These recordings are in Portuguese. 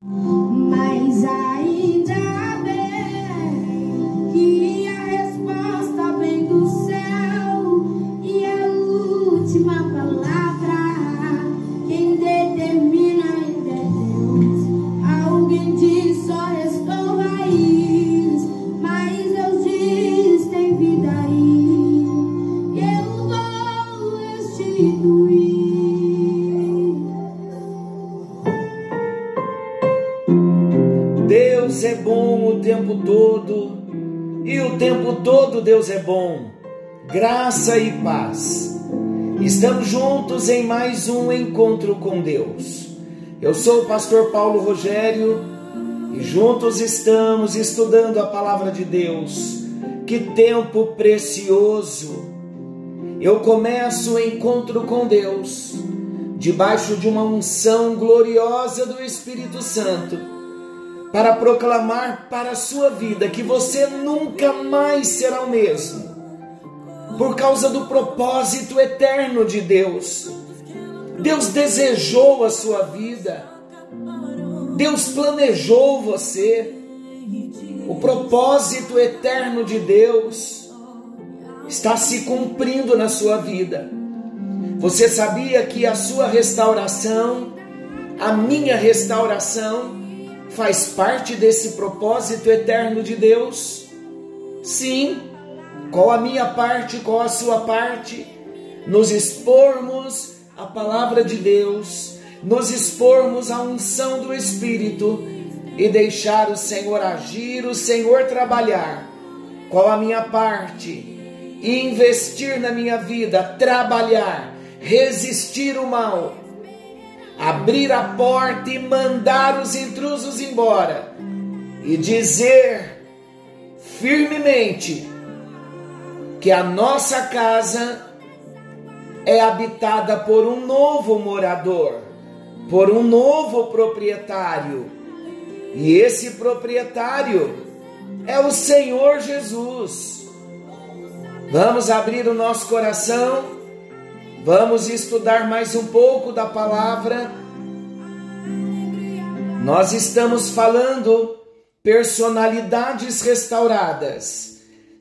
Mas ainda juntos em mais um encontro com Deus. Eu sou o pastor Paulo Rogério e juntos estamos estudando a palavra de Deus. Que tempo precioso! Eu começo o encontro com Deus debaixo de uma unção gloriosa do Espírito Santo para proclamar para a sua vida que você nunca mais será o mesmo, por causa do propósito eterno de Deus. Deus desejou a sua vida, Deus planejou você, o propósito eterno de Deus está se cumprindo na sua vida. Você sabia que a sua restauração, a minha restauração, faz parte desse propósito eterno de Deus? Sim. Qual a minha parte, qual a sua parte? Nos expormos à palavra de Deus, nos expormos à unção do Espírito e deixar o Senhor agir, o Senhor trabalhar. Qual a minha parte? Investir na minha vida, trabalhar, resistir o mal abrir a porta e mandar os intrusos embora e dizer firmemente que a nossa casa é habitada por um novo morador, por um novo proprietário. E esse proprietário é o Senhor Jesus. Vamos abrir o nosso coração Vamos estudar mais um pouco da palavra. Nós estamos falando personalidades restauradas.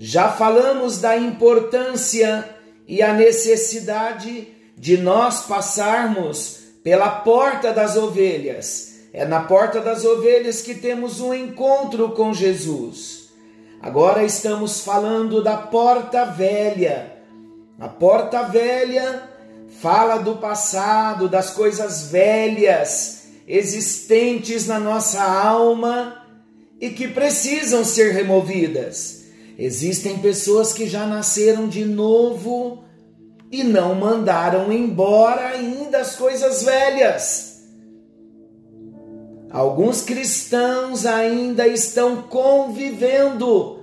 Já falamos da importância e a necessidade de nós passarmos pela porta das ovelhas. É na porta das ovelhas que temos um encontro com Jesus. Agora estamos falando da porta velha a porta velha fala do passado, das coisas velhas existentes na nossa alma e que precisam ser removidas. Existem pessoas que já nasceram de novo e não mandaram embora ainda as coisas velhas. Alguns cristãos ainda estão convivendo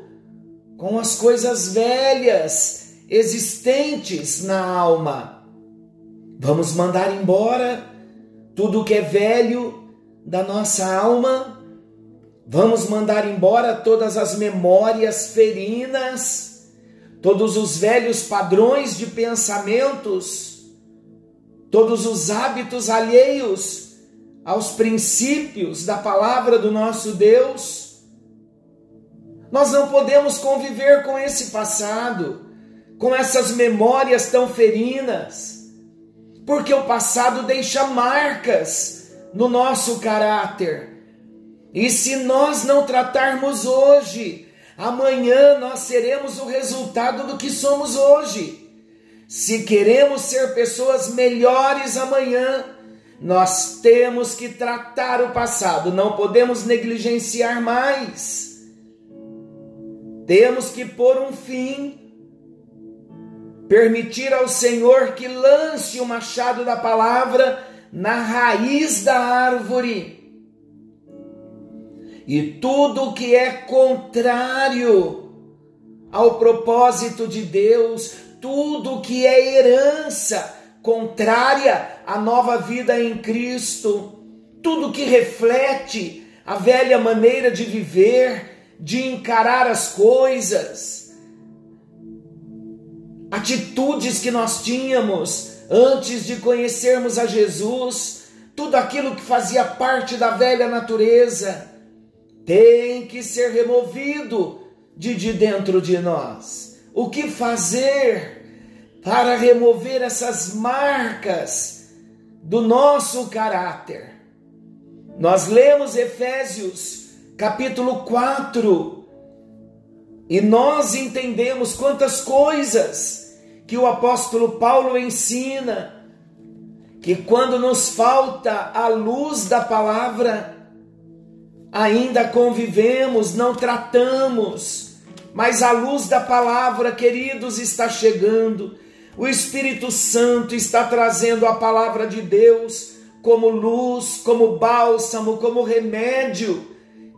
com as coisas velhas existentes na alma. Vamos mandar embora tudo que é velho da nossa alma. Vamos mandar embora todas as memórias ferinas, todos os velhos padrões de pensamentos, todos os hábitos alheios aos princípios da palavra do nosso Deus. Nós não podemos conviver com esse passado com essas memórias tão ferinas, porque o passado deixa marcas no nosso caráter. E se nós não tratarmos hoje, amanhã nós seremos o resultado do que somos hoje. Se queremos ser pessoas melhores amanhã, nós temos que tratar o passado, não podemos negligenciar mais. Temos que pôr um fim permitir ao Senhor que lance o machado da palavra na raiz da árvore. E tudo que é contrário ao propósito de Deus, tudo que é herança contrária à nova vida em Cristo, tudo que reflete a velha maneira de viver, de encarar as coisas, atitudes que nós tínhamos antes de conhecermos a Jesus, tudo aquilo que fazia parte da velha natureza, tem que ser removido de, de dentro de nós. O que fazer para remover essas marcas do nosso caráter? Nós lemos Efésios capítulo 4 e nós entendemos quantas coisas que o apóstolo Paulo ensina que quando nos falta a luz da palavra, ainda convivemos, não tratamos, mas a luz da palavra, queridos, está chegando. O Espírito Santo está trazendo a palavra de Deus como luz, como bálsamo, como remédio,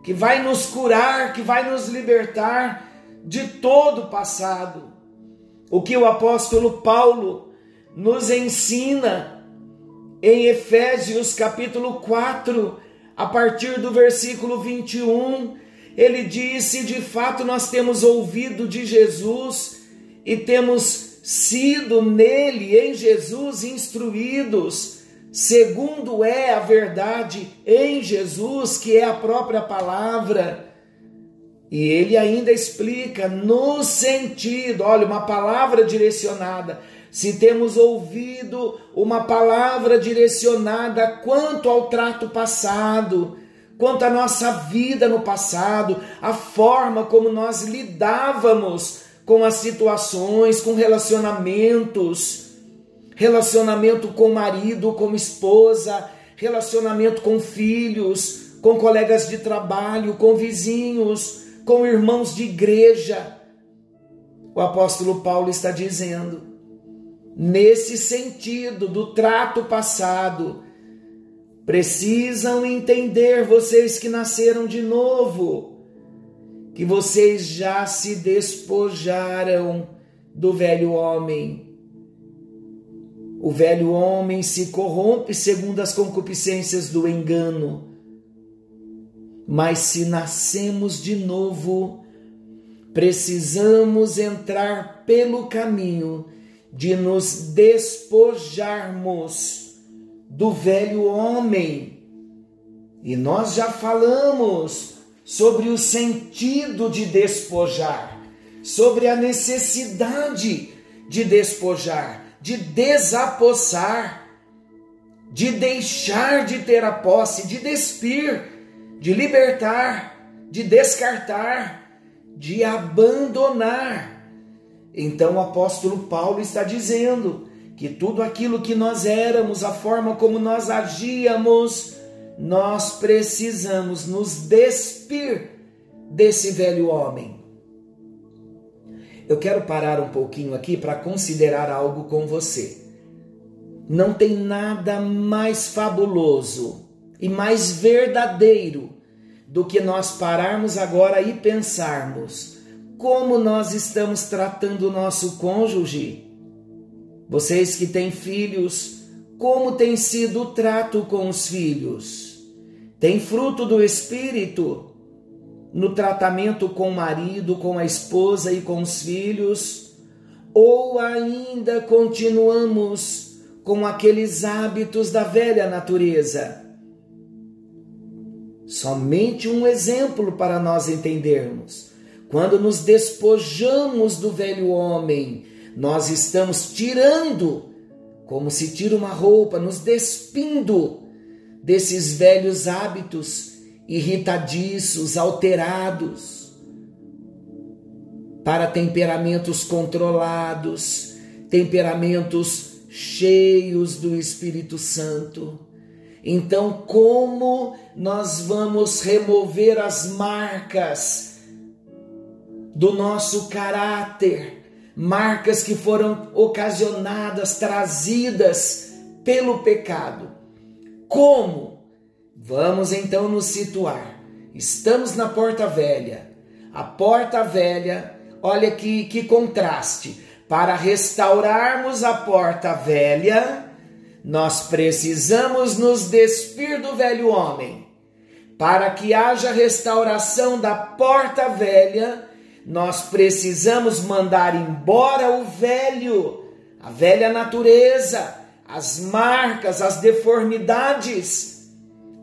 que vai nos curar, que vai nos libertar de todo o passado. O que o apóstolo Paulo nos ensina em Efésios capítulo 4, a partir do versículo 21, ele disse: De fato, nós temos ouvido de Jesus e temos sido nele, em Jesus, instruídos, segundo é a verdade em Jesus, que é a própria palavra. E ele ainda explica no sentido, olha, uma palavra direcionada se temos ouvido uma palavra direcionada quanto ao trato passado, quanto à nossa vida no passado, a forma como nós lidávamos com as situações, com relacionamentos, relacionamento com marido, com esposa, relacionamento com filhos, com colegas de trabalho, com vizinhos, com irmãos de igreja. O apóstolo Paulo está dizendo: nesse sentido do trato passado. Precisam entender, vocês que nasceram de novo, que vocês já se despojaram do velho homem. O velho homem se corrompe segundo as concupiscências do engano. Mas se nascemos de novo, precisamos entrar pelo caminho de nos despojarmos do velho homem. E nós já falamos sobre o sentido de despojar, sobre a necessidade de despojar, de desapossar, de deixar de ter a posse, de despir, de libertar, de descartar, de abandonar então o apóstolo Paulo está dizendo que tudo aquilo que nós éramos, a forma como nós agíamos, nós precisamos nos despir desse velho homem. Eu quero parar um pouquinho aqui para considerar algo com você. Não tem nada mais fabuloso e mais verdadeiro do que nós pararmos agora e pensarmos como nós estamos tratando o nosso cônjuge. Vocês que têm filhos, como tem sido o trato com os filhos? Tem fruto do Espírito no tratamento com o marido, com a esposa e com os filhos? Ou ainda continuamos com aqueles hábitos da velha natureza? Somente um exemplo para nós entendermos. Quando nos despojamos do velho homem, nós estamos tirando, como se tira uma roupa, nos despindo desses velhos hábitos irritadiços, alterados, para temperamentos controlados, temperamentos cheios do Espírito Santo. Então, como nós vamos remover as marcas do nosso caráter, marcas que foram ocasionadas, trazidas pelo pecado. Como? Vamos então nos situar. Estamos na porta velha. A porta velha, olha que, que contraste. Para restaurarmos a porta velha, nós precisamos nos despir do velho homem. Para que haja restauração da porta velha, nós precisamos mandar embora o velho, a velha natureza, as marcas, as deformidades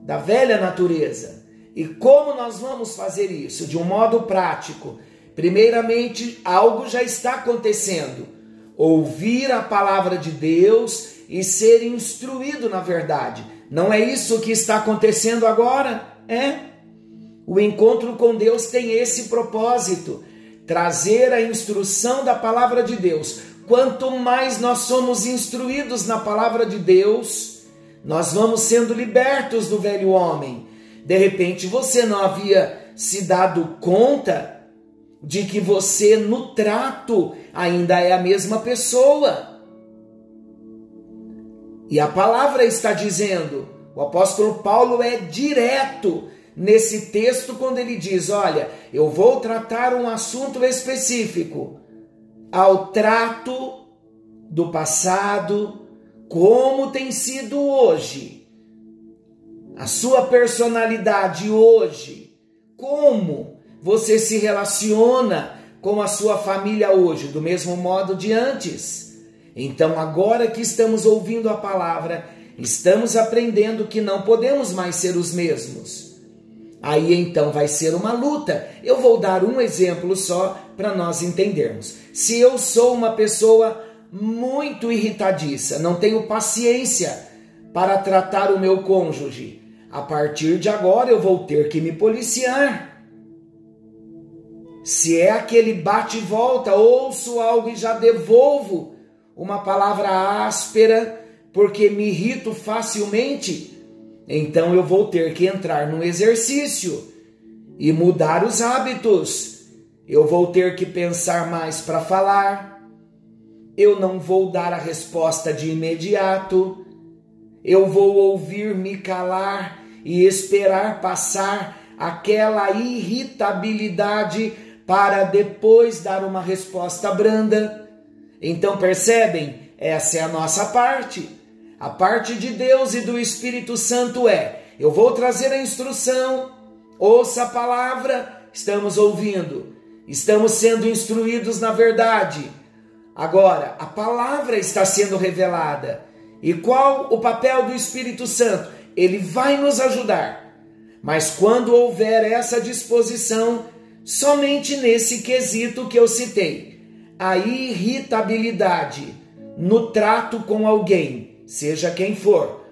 da velha natureza. E como nós vamos fazer isso? De um modo prático. Primeiramente, algo já está acontecendo. Ouvir a palavra de Deus e ser instruído na verdade. Não é isso que está acontecendo agora? É. O encontro com Deus tem esse propósito: trazer a instrução da palavra de Deus. Quanto mais nós somos instruídos na palavra de Deus, nós vamos sendo libertos do velho homem. De repente você não havia se dado conta de que você no trato ainda é a mesma pessoa. E a palavra está dizendo, o apóstolo Paulo é direto nesse texto quando ele diz: Olha, eu vou tratar um assunto específico ao trato do passado, como tem sido hoje, a sua personalidade hoje, como você se relaciona com a sua família hoje, do mesmo modo de antes. Então, agora que estamos ouvindo a palavra, estamos aprendendo que não podemos mais ser os mesmos. Aí então vai ser uma luta. Eu vou dar um exemplo só para nós entendermos. Se eu sou uma pessoa muito irritadiça, não tenho paciência para tratar o meu cônjuge, a partir de agora eu vou ter que me policiar. Se é aquele bate e volta, ouço algo e já devolvo uma palavra áspera porque me irrito facilmente, então eu vou ter que entrar num exercício e mudar os hábitos. Eu vou ter que pensar mais para falar. Eu não vou dar a resposta de imediato. Eu vou ouvir me calar e esperar passar aquela irritabilidade para depois dar uma resposta branda. Então percebem? Essa é a nossa parte. A parte de Deus e do Espírito Santo é: eu vou trazer a instrução, ouça a palavra, estamos ouvindo, estamos sendo instruídos na verdade. Agora, a palavra está sendo revelada. E qual o papel do Espírito Santo? Ele vai nos ajudar. Mas quando houver essa disposição, somente nesse quesito que eu citei, a irritabilidade no trato com alguém, seja quem for.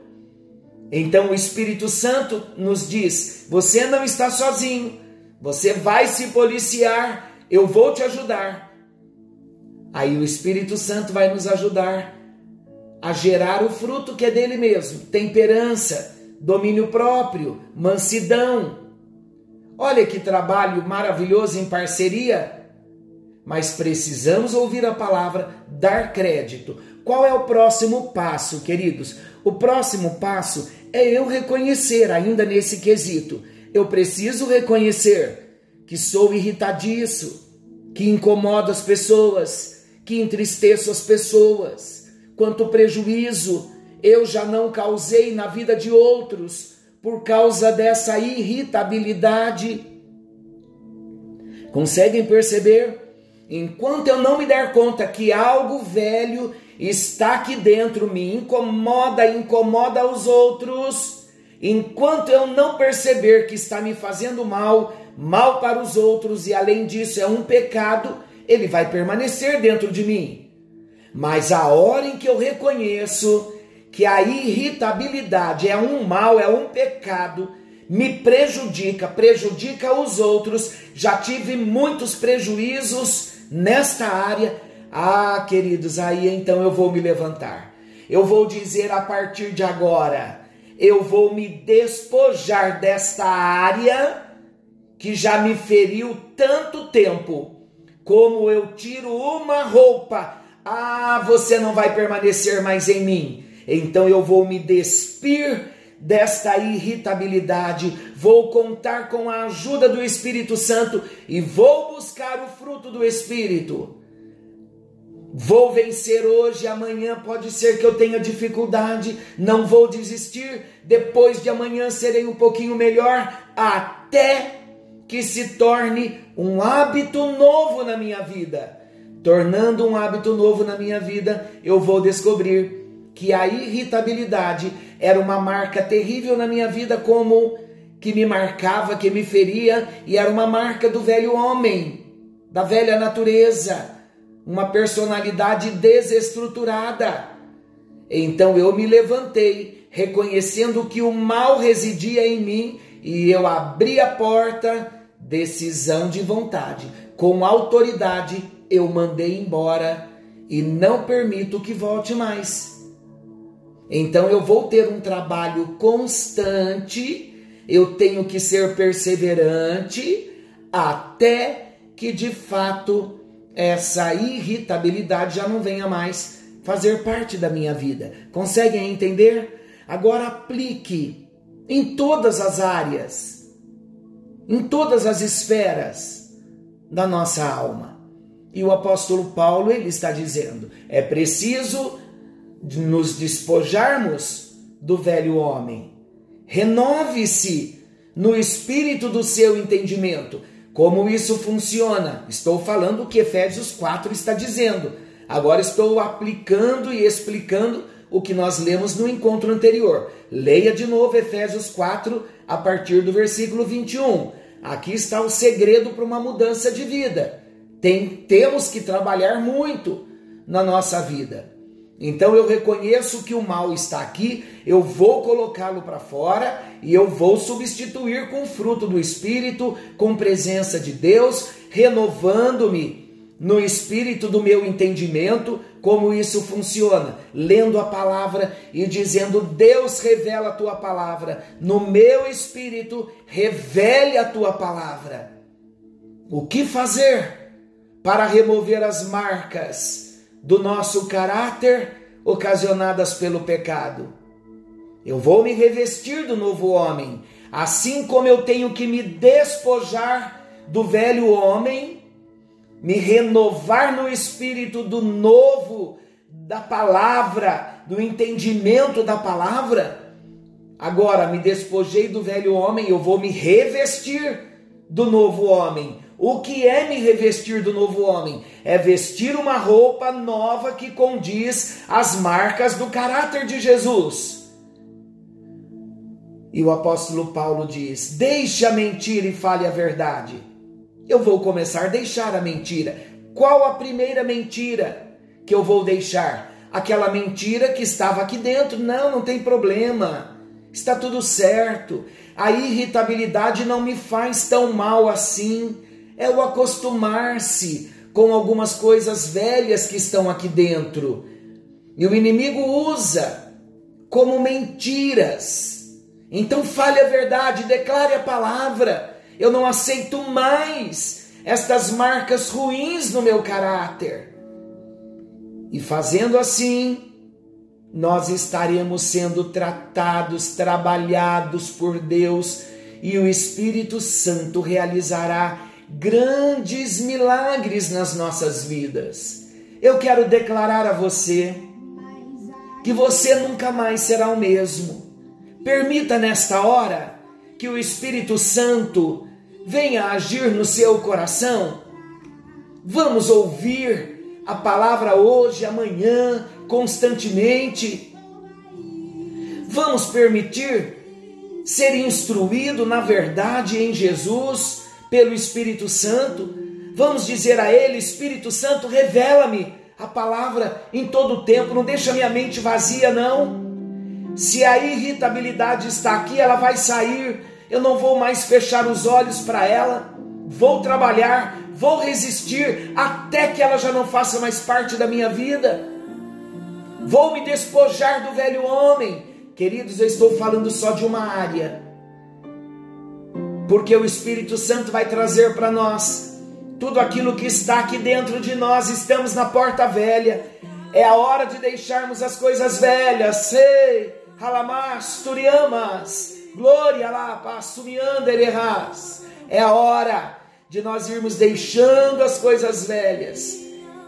Então o Espírito Santo nos diz: você não está sozinho, você vai se policiar, eu vou te ajudar. Aí o Espírito Santo vai nos ajudar a gerar o fruto que é dele mesmo: temperança, domínio próprio, mansidão. Olha que trabalho maravilhoso em parceria mas precisamos ouvir a palavra, dar crédito. Qual é o próximo passo, queridos? O próximo passo é eu reconhecer, ainda nesse quesito. Eu preciso reconhecer que sou irritadiço, que incomodo as pessoas, que entristeço as pessoas. Quanto prejuízo eu já não causei na vida de outros por causa dessa irritabilidade. Conseguem perceber? Enquanto eu não me der conta que algo velho está aqui dentro, me incomoda, incomoda os outros, enquanto eu não perceber que está me fazendo mal, mal para os outros e além disso é um pecado, ele vai permanecer dentro de mim. Mas a hora em que eu reconheço que a irritabilidade é um mal, é um pecado, me prejudica, prejudica os outros, já tive muitos prejuízos nesta área, ah, queridos, aí então eu vou me levantar. Eu vou dizer a partir de agora, eu vou me despojar desta área que já me feriu tanto tempo. Como eu tiro uma roupa, ah, você não vai permanecer mais em mim. Então eu vou me despir desta irritabilidade, vou contar com a ajuda do Espírito Santo e vou buscar o fruto do Espírito. Vou vencer hoje, amanhã pode ser que eu tenha dificuldade, não vou desistir. Depois de amanhã serei um pouquinho melhor, até que se torne um hábito novo na minha vida. Tornando um hábito novo na minha vida, eu vou descobrir que a irritabilidade era uma marca terrível na minha vida, como que me marcava, que me feria, e era uma marca do velho homem, da velha natureza, uma personalidade desestruturada. Então eu me levantei, reconhecendo que o mal residia em mim, e eu abri a porta, decisão de vontade, com autoridade, eu mandei embora e não permito que volte mais. Então eu vou ter um trabalho constante, eu tenho que ser perseverante até que de fato essa irritabilidade já não venha mais fazer parte da minha vida. Conseguem entender? Agora aplique em todas as áreas, em todas as esferas da nossa alma. E o apóstolo Paulo ele está dizendo: é preciso nos despojarmos do velho homem. Renove-se no espírito do seu entendimento. Como isso funciona? Estou falando o que Efésios 4 está dizendo. Agora estou aplicando e explicando o que nós lemos no encontro anterior. Leia de novo Efésios 4 a partir do versículo 21. Aqui está o segredo para uma mudança de vida. Tem, temos que trabalhar muito na nossa vida. Então eu reconheço que o mal está aqui, eu vou colocá-lo para fora e eu vou substituir com fruto do Espírito, com presença de Deus, renovando-me no espírito do meu entendimento, como isso funciona, lendo a palavra e dizendo: Deus revela a tua palavra, no meu espírito, revele a tua palavra. O que fazer para remover as marcas? Do nosso caráter ocasionadas pelo pecado. Eu vou me revestir do novo homem, assim como eu tenho que me despojar do velho homem, me renovar no espírito do novo, da palavra, do entendimento da palavra. Agora me despojei do velho homem, eu vou me revestir do novo homem, o que é me revestir do novo homem? É vestir uma roupa nova que condiz as marcas do caráter de Jesus. E o apóstolo Paulo diz: Deixe a mentira e fale a verdade. Eu vou começar a deixar a mentira. Qual a primeira mentira que eu vou deixar? Aquela mentira que estava aqui dentro. Não, não tem problema. Está tudo certo. A irritabilidade não me faz tão mal assim é o acostumar-se com algumas coisas velhas que estão aqui dentro. E o inimigo usa como mentiras. Então fale a verdade, declare a palavra. Eu não aceito mais estas marcas ruins no meu caráter. E fazendo assim, nós estaremos sendo tratados, trabalhados por Deus, e o Espírito Santo realizará grandes milagres nas nossas vidas. Eu quero declarar a você que você nunca mais será o mesmo. Permita nesta hora que o Espírito Santo venha agir no seu coração. Vamos ouvir a palavra hoje, amanhã, constantemente. Vamos permitir ser instruído na verdade em Jesus pelo Espírito Santo. Vamos dizer a Ele: Espírito Santo, revela-me a palavra em todo o tempo, não deixa minha mente vazia, não. Se a irritabilidade está aqui, ela vai sair. Eu não vou mais fechar os olhos para ela. Vou trabalhar, vou resistir até que ela já não faça mais parte da minha vida. Vou me despojar do velho homem. Queridos, eu estou falando só de uma área porque o Espírito Santo vai trazer para nós tudo aquilo que está aqui dentro de nós. Estamos na porta velha, é a hora de deixarmos as coisas velhas. Sei, halamas, turiamas, glória lá, passumiandererras. É a hora de nós irmos deixando as coisas velhas,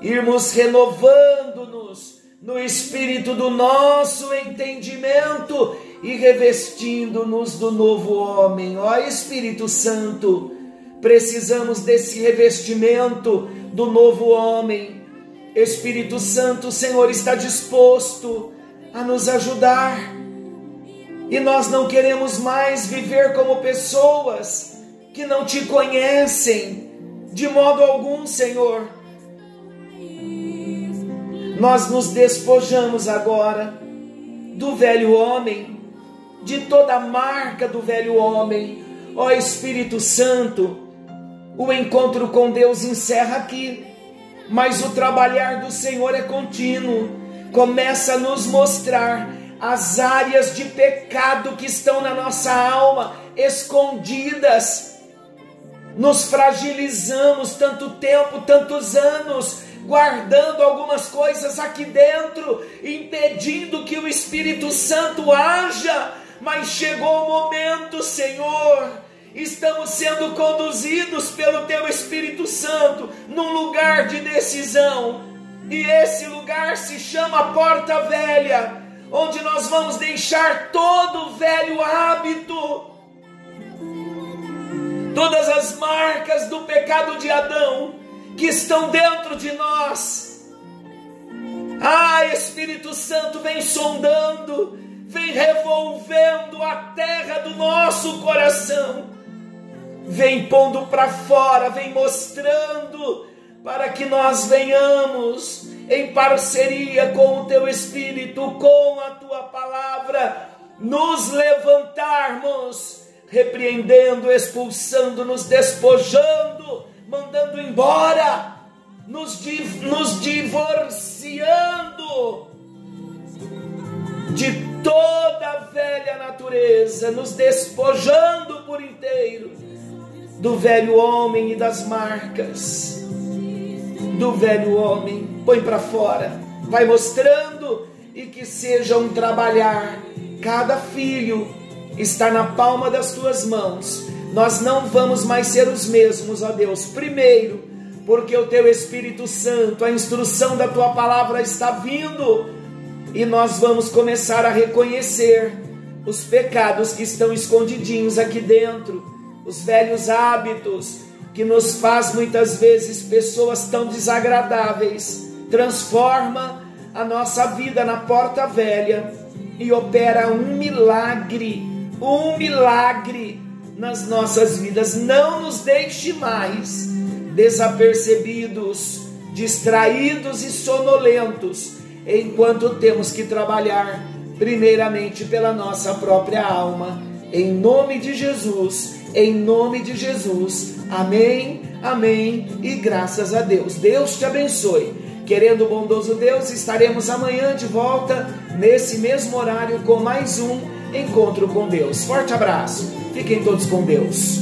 irmos renovando-nos no espírito do nosso entendimento e revestindo-nos do novo homem. Ó Espírito Santo, precisamos desse revestimento do novo homem. Espírito Santo, o Senhor está disposto a nos ajudar. E nós não queremos mais viver como pessoas que não te conhecem de modo algum, Senhor. Nós nos despojamos agora do velho homem, de toda a marca do velho homem. Ó Espírito Santo, o encontro com Deus encerra aqui, mas o trabalhar do Senhor é contínuo. Começa a nos mostrar as áreas de pecado que estão na nossa alma, escondidas. Nos fragilizamos tanto tempo, tantos anos, guardando algumas coisas aqui dentro, impedindo que o Espírito Santo haja. Mas chegou o momento, Senhor, estamos sendo conduzidos pelo Teu Espírito Santo num lugar de decisão, e esse lugar se chama Porta Velha onde nós vamos deixar todo o velho hábito, todas as marcas do pecado de Adão que estão dentro de nós. Ah, Espírito Santo vem sondando, vem revolvendo a terra do nosso coração, vem pondo para fora, vem mostrando para que nós venhamos em parceria com o teu Espírito, com a tua palavra, nos levantarmos, repreendendo, expulsando, nos despojando, mandando embora, nos, nos divorciando de toda a velha natureza, nos despojando por inteiro do velho homem e das marcas do velho homem põe para fora, vai mostrando e que seja um trabalhar. Cada filho está na palma das tuas mãos. Nós não vamos mais ser os mesmos, ó Deus. Primeiro, porque o teu Espírito Santo, a instrução da tua palavra está vindo e nós vamos começar a reconhecer os pecados que estão escondidinhos aqui dentro, os velhos hábitos que nos faz muitas vezes pessoas tão desagradáveis transforma a nossa vida na porta velha e opera um milagre, um milagre nas nossas vidas. Não nos deixe mais desapercebidos, distraídos e sonolentos, enquanto temos que trabalhar primeiramente pela nossa própria alma. Em nome de Jesus, em nome de Jesus. Amém, amém e graças a Deus. Deus te abençoe. Querendo o bondoso Deus, estaremos amanhã de volta, nesse mesmo horário, com mais um Encontro com Deus. Forte abraço, fiquem todos com Deus.